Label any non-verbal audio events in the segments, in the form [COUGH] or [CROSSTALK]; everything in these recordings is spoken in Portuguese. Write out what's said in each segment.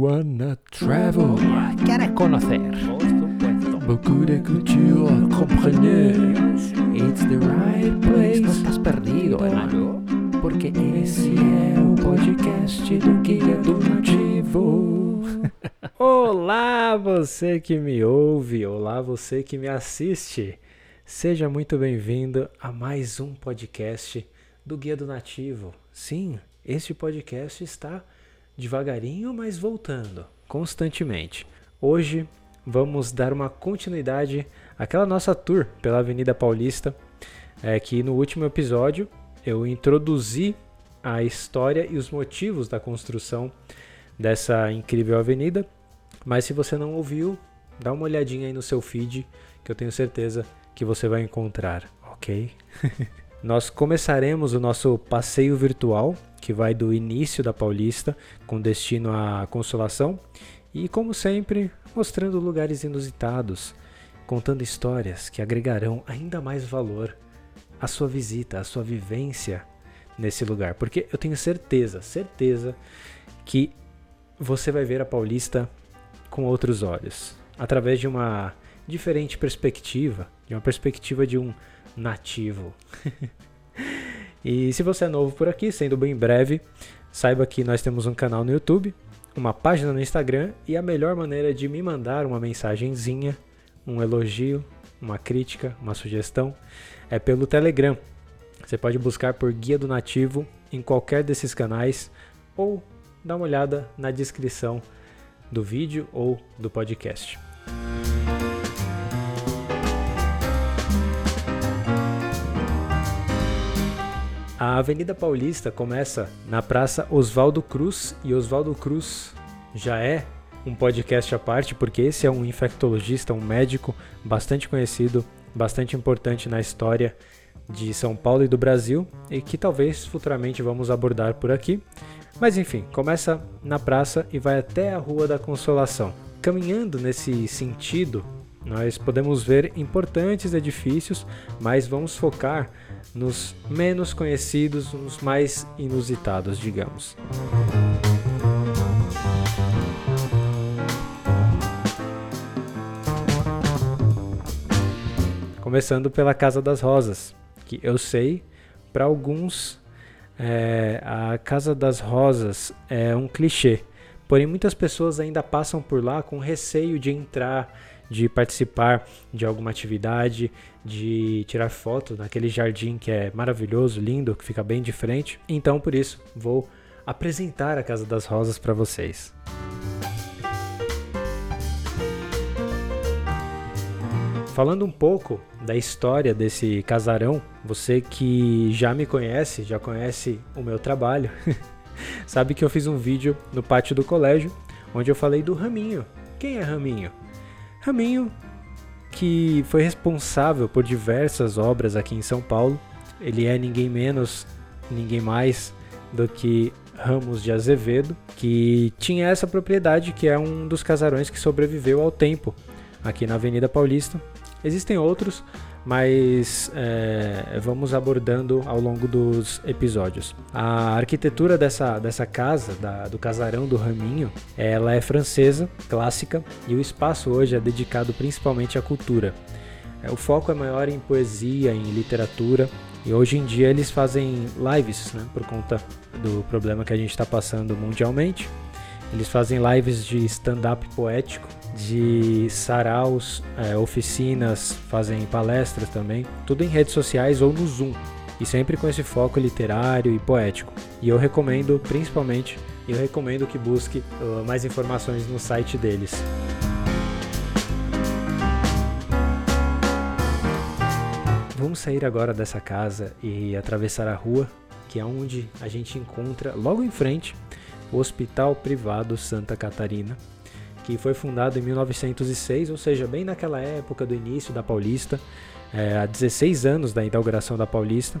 wanna travel. ¿Quieres conocer? Beaucoup de culture, comprenez. It's the right place. No estás perdido, hermano. Porque esse é o podcast do Guia do Nativo. [LAUGHS] Olá, você que me ouve. Olá, você que me assiste. Seja muito bem-vindo a mais um podcast do Guia do Nativo. Sim, este podcast está devagarinho, mas voltando constantemente. Hoje vamos dar uma continuidade àquela nossa tour pela Avenida Paulista, é, que no último episódio eu introduzi a história e os motivos da construção dessa incrível avenida. Mas se você não ouviu, dá uma olhadinha aí no seu feed, que eu tenho certeza que você vai encontrar, ok? [LAUGHS] Nós começaremos o nosso passeio virtual, que vai do início da Paulista, com destino à Consolação, e como sempre, mostrando lugares inusitados, contando histórias que agregarão ainda mais valor à sua visita, à sua vivência nesse lugar, porque eu tenho certeza, certeza que você vai ver a Paulista com outros olhos, através de uma diferente perspectiva, de uma perspectiva de um nativo. [LAUGHS] e se você é novo por aqui, sendo bem breve, saiba que nós temos um canal no YouTube, uma página no Instagram e a melhor maneira de me mandar uma mensagenzinha, um elogio, uma crítica, uma sugestão é pelo Telegram. Você pode buscar por Guia do Nativo em qualquer desses canais ou dar uma olhada na descrição do vídeo ou do podcast. A Avenida Paulista começa na Praça Oswaldo Cruz e Oswaldo Cruz já é um podcast à parte porque esse é um infectologista, um médico bastante conhecido, bastante importante na história de São Paulo e do Brasil e que talvez futuramente vamos abordar por aqui. Mas enfim, começa na praça e vai até a Rua da Consolação. Caminhando nesse sentido, nós podemos ver importantes edifícios, mas vamos focar nos menos conhecidos, nos mais inusitados, digamos. Começando pela Casa das Rosas, que eu sei, para alguns, é, a Casa das Rosas é um clichê, porém muitas pessoas ainda passam por lá com receio de entrar de participar de alguma atividade, de tirar foto naquele jardim que é maravilhoso, lindo, que fica bem de frente. Então, por isso, vou apresentar a Casa das Rosas para vocês. Falando um pouco da história desse casarão, você que já me conhece, já conhece o meu trabalho, [LAUGHS] sabe que eu fiz um vídeo no pátio do colégio onde eu falei do Raminho. Quem é Raminho? Raminho, que foi responsável por diversas obras aqui em São Paulo. Ele é ninguém menos, ninguém mais do que Ramos de Azevedo, que tinha essa propriedade que é um dos casarões que sobreviveu ao tempo aqui na Avenida Paulista. Existem outros, mas é, vamos abordando ao longo dos episódios. A arquitetura dessa, dessa casa, da, do casarão do Raminho, ela é francesa, clássica, e o espaço hoje é dedicado principalmente à cultura. É, o foco é maior em poesia, em literatura, e hoje em dia eles fazem lives, né, por conta do problema que a gente está passando mundialmente. Eles fazem lives de stand-up poético, de saraus, é, oficinas, fazem palestras também, tudo em redes sociais ou no Zoom, e sempre com esse foco literário e poético. E eu recomendo, principalmente, eu recomendo que busque uh, mais informações no site deles. Vamos sair agora dessa casa e atravessar a rua, que é onde a gente encontra logo em frente Hospital Privado Santa Catarina, que foi fundado em 1906, ou seja, bem naquela época do início da Paulista, é, há 16 anos da inauguração da Paulista.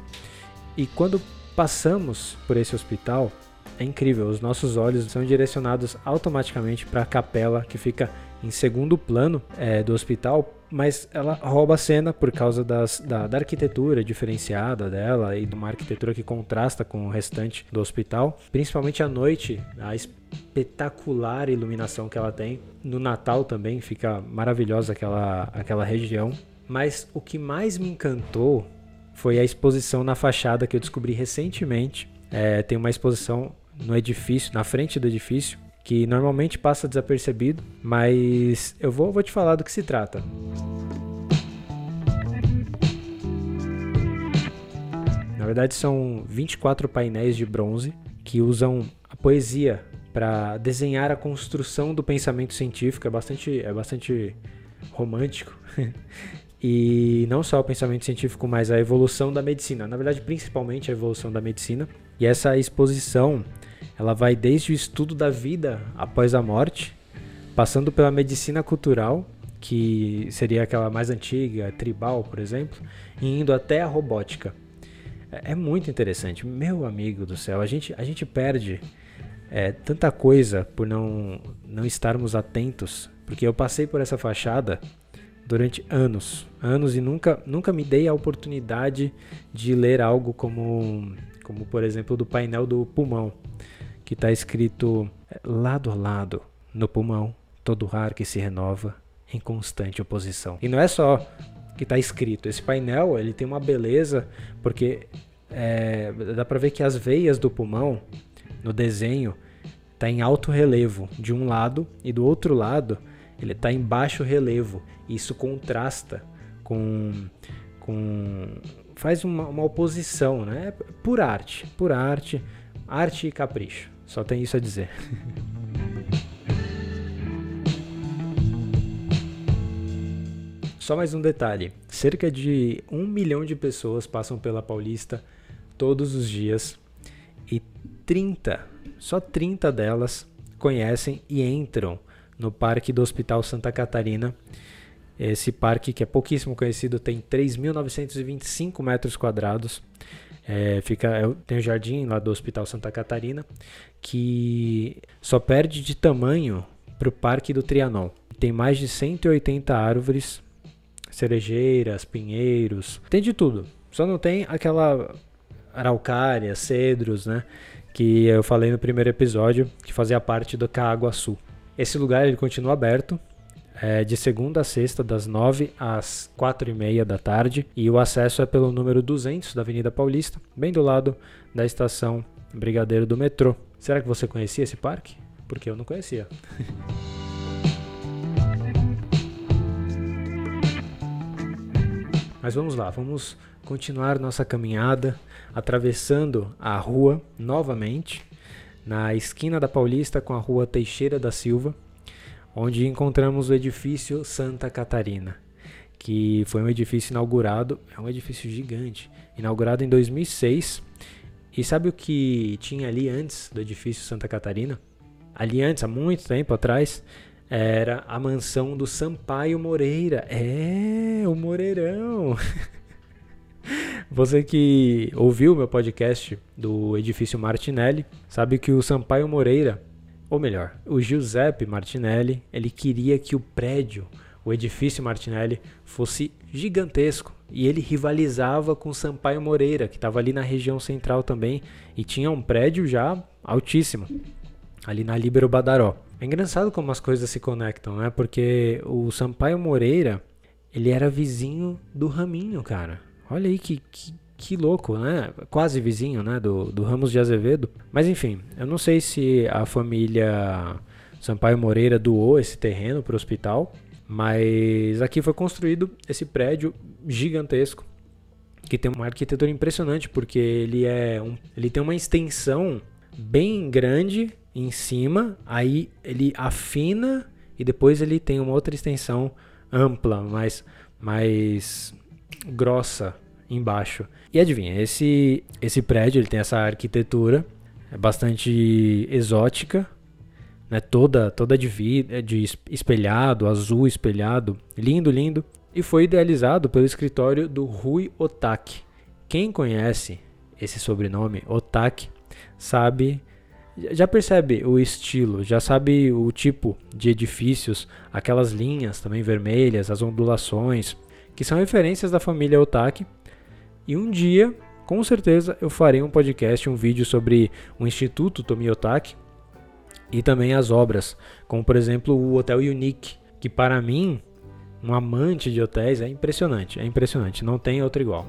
E quando passamos por esse hospital, é incrível, os nossos olhos são direcionados automaticamente para a capela que fica em segundo plano é, do hospital, mas ela rouba a cena por causa das, da, da, arquitetura diferenciada dela e de uma arquitetura que contrasta com o restante do hospital, principalmente à noite, a espetacular iluminação que ela tem. No Natal também fica maravilhosa aquela, aquela região. Mas o que mais me encantou foi a exposição na fachada que eu descobri recentemente. É, tem uma exposição no edifício, na frente do edifício, que normalmente passa desapercebido, mas eu vou, vou te falar do que se trata. Na verdade, são 24 painéis de bronze que usam a poesia para desenhar a construção do pensamento científico. É bastante, é bastante romântico. [LAUGHS] e não só o pensamento científico, mas a evolução da medicina. Na verdade, principalmente a evolução da medicina. E essa exposição ela vai desde o estudo da vida após a morte, passando pela medicina cultural, que seria aquela mais antiga, tribal, por exemplo, e indo até a robótica. É, é muito interessante. Meu amigo do céu, a gente, a gente perde é, tanta coisa por não, não estarmos atentos, porque eu passei por essa fachada durante anos, anos e nunca, nunca me dei a oportunidade de ler algo como, como por exemplo, do painel do pulmão que está escrito é, lado a lado no pulmão, todo ar que se renova em constante oposição. E não é só que está escrito, esse painel ele tem uma beleza porque é, dá para ver que as veias do pulmão no desenho está em alto relevo de um lado e do outro lado ele está em baixo relevo. Isso contrasta com, com faz uma, uma oposição, né? Por arte, por arte, arte e capricho. Só tem isso a dizer. Só mais um detalhe: cerca de um milhão de pessoas passam pela Paulista todos os dias e 30, só 30 delas conhecem e entram no parque do Hospital Santa Catarina. Esse parque, que é pouquíssimo conhecido, tem 3.925 metros quadrados. É, fica, é, tem o jardim lá do Hospital Santa Catarina, que só perde de tamanho para o Parque do Trianon. Tem mais de 180 árvores, cerejeiras, pinheiros, tem de tudo. Só não tem aquela araucária, cedros, né? Que eu falei no primeiro episódio, que fazia parte do Caaguaçu. Esse lugar ele continua aberto, é de segunda a sexta, das 9 às 4 e meia da tarde. E o acesso é pelo número 200 da Avenida Paulista, bem do lado da estação Brigadeiro do metrô. Será que você conhecia esse parque? Porque eu não conhecia. [LAUGHS] Mas vamos lá, vamos continuar nossa caminhada atravessando a rua novamente, na esquina da Paulista com a rua Teixeira da Silva, onde encontramos o edifício Santa Catarina, que foi um edifício inaugurado, é um edifício gigante, inaugurado em 2006 e sabe o que tinha ali antes do edifício Santa Catarina? Ali antes, há muito tempo atrás, era a mansão do Sampaio Moreira. É, o Moreirão. [LAUGHS] Você que ouviu meu podcast do edifício Martinelli, sabe que o Sampaio Moreira, ou melhor, o Giuseppe Martinelli, ele queria que o prédio, o edifício Martinelli, fosse gigantesco. E ele rivalizava com Sampaio Moreira, que estava ali na região central também, e tinha um prédio já altíssimo, ali na Líbero Badaró. É engraçado como as coisas se conectam, né? Porque o Sampaio Moreira, ele era vizinho do Raminho, cara. Olha aí que, que, que louco, né? Quase vizinho, né? Do, do Ramos de Azevedo. Mas enfim, eu não sei se a família Sampaio Moreira doou esse terreno para o hospital mas aqui foi construído esse prédio gigantesco que tem uma arquitetura impressionante porque ele é um, ele tem uma extensão bem grande em cima, aí ele afina e depois ele tem uma outra extensão ampla, mais mais grossa embaixo. E adivinha, esse esse prédio ele tem essa arquitetura é bastante exótica, né, toda toda de, de espelhado, azul espelhado, lindo, lindo, e foi idealizado pelo escritório do Rui Otaki. Quem conhece esse sobrenome, Otaki, sabe já percebe o estilo, já sabe o tipo de edifícios, aquelas linhas também vermelhas, as ondulações, que são referências da família Otaki. E um dia, com certeza, eu farei um podcast, um vídeo sobre o Instituto Tomi Otaki e também as obras, como por exemplo o Hotel Unique, que para mim, um amante de hotéis, é impressionante, é impressionante, não tem outro igual.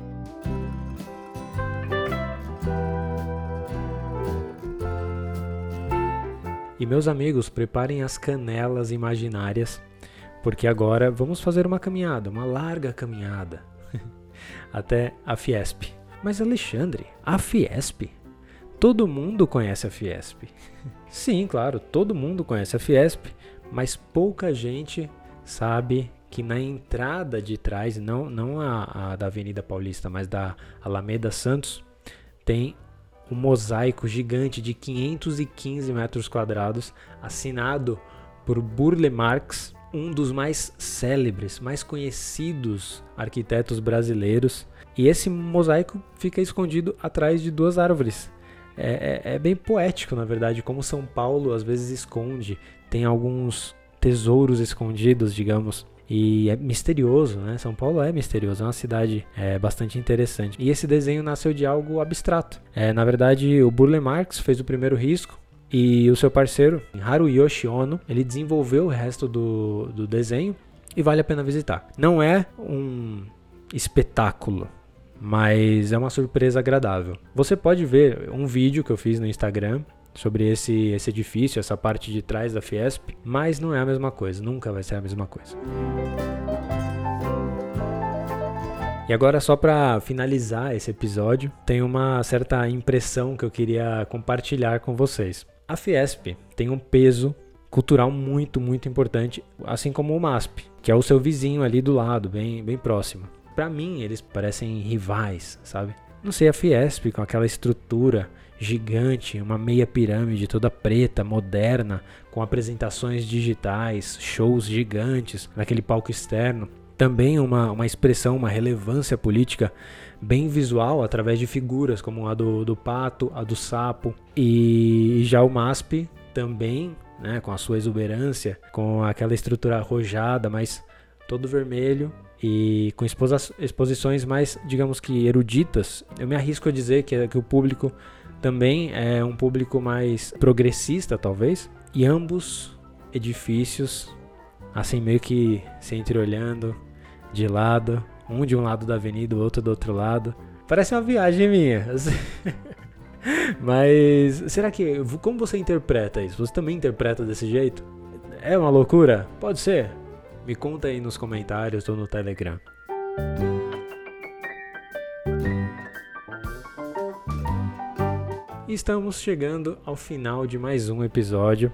E meus amigos, preparem as canelas imaginárias, porque agora vamos fazer uma caminhada, uma larga caminhada, [LAUGHS] até a Fiesp. Mas Alexandre, a Fiesp? Todo mundo conhece a Fiesp. [LAUGHS] Sim, claro, todo mundo conhece a Fiesp, mas pouca gente sabe que na entrada de trás, não, não a, a da Avenida Paulista, mas da Alameda Santos, tem um mosaico gigante de 515 metros quadrados, assinado por Burle Marx, um dos mais célebres, mais conhecidos arquitetos brasileiros. E esse mosaico fica escondido atrás de duas árvores. É, é, é, bem poético, na verdade, como São Paulo às vezes esconde, tem alguns tesouros escondidos, digamos, e é misterioso, né? São Paulo é misterioso, é uma cidade é, bastante interessante. E esse desenho nasceu de algo abstrato. É, na verdade, o Burle Marx fez o primeiro risco e o seu parceiro, Haruyoshi Ono, ele desenvolveu o resto do, do desenho e vale a pena visitar. Não é um espetáculo, mas é uma surpresa agradável. Você pode ver um vídeo que eu fiz no Instagram sobre esse, esse edifício, essa parte de trás da Fiesp, mas não é a mesma coisa, nunca vai ser a mesma coisa. E agora, só para finalizar esse episódio, tem uma certa impressão que eu queria compartilhar com vocês. A Fiesp tem um peso cultural muito, muito importante, assim como o MASP, que é o seu vizinho ali do lado, bem, bem próximo. Para mim, eles parecem rivais, sabe? Não sei, a Fiesp com aquela estrutura gigante, uma meia pirâmide toda preta, moderna, com apresentações digitais, shows gigantes naquele palco externo. Também uma, uma expressão, uma relevância política bem visual através de figuras como a do, do pato, a do sapo. E já o MASP também, né, com a sua exuberância, com aquela estrutura arrojada, mas todo vermelho e com exposições mais, digamos que eruditas. Eu me arrisco a dizer que, que o público também é um público mais progressista, talvez. E ambos edifícios, assim, meio que se entreolhando de lado, um de um lado da avenida, o outro do outro lado. Parece uma viagem minha. [LAUGHS] Mas será que. Como você interpreta isso? Você também interpreta desse jeito? É uma loucura? Pode ser. Me conta aí nos comentários ou no Telegram. estamos chegando ao final de mais um episódio.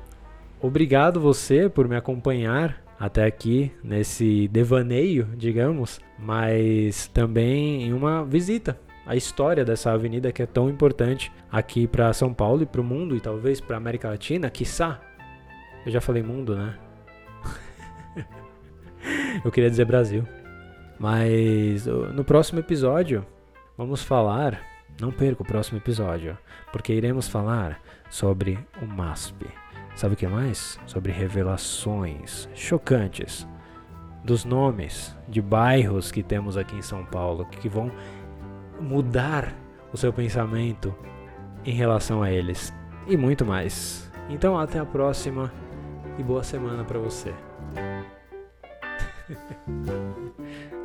Obrigado você por me acompanhar até aqui nesse devaneio, digamos, mas também em uma visita à história dessa avenida que é tão importante aqui para São Paulo e para o mundo e talvez para América Latina, quiçá. Eu já falei mundo, né? [LAUGHS] Eu queria dizer Brasil. Mas no próximo episódio vamos falar não perca o próximo episódio, porque iremos falar sobre o MASP. Sabe o que mais? Sobre revelações chocantes dos nomes de bairros que temos aqui em São Paulo que vão mudar o seu pensamento em relação a eles e muito mais. Então até a próxima e boa semana para você. [LAUGHS]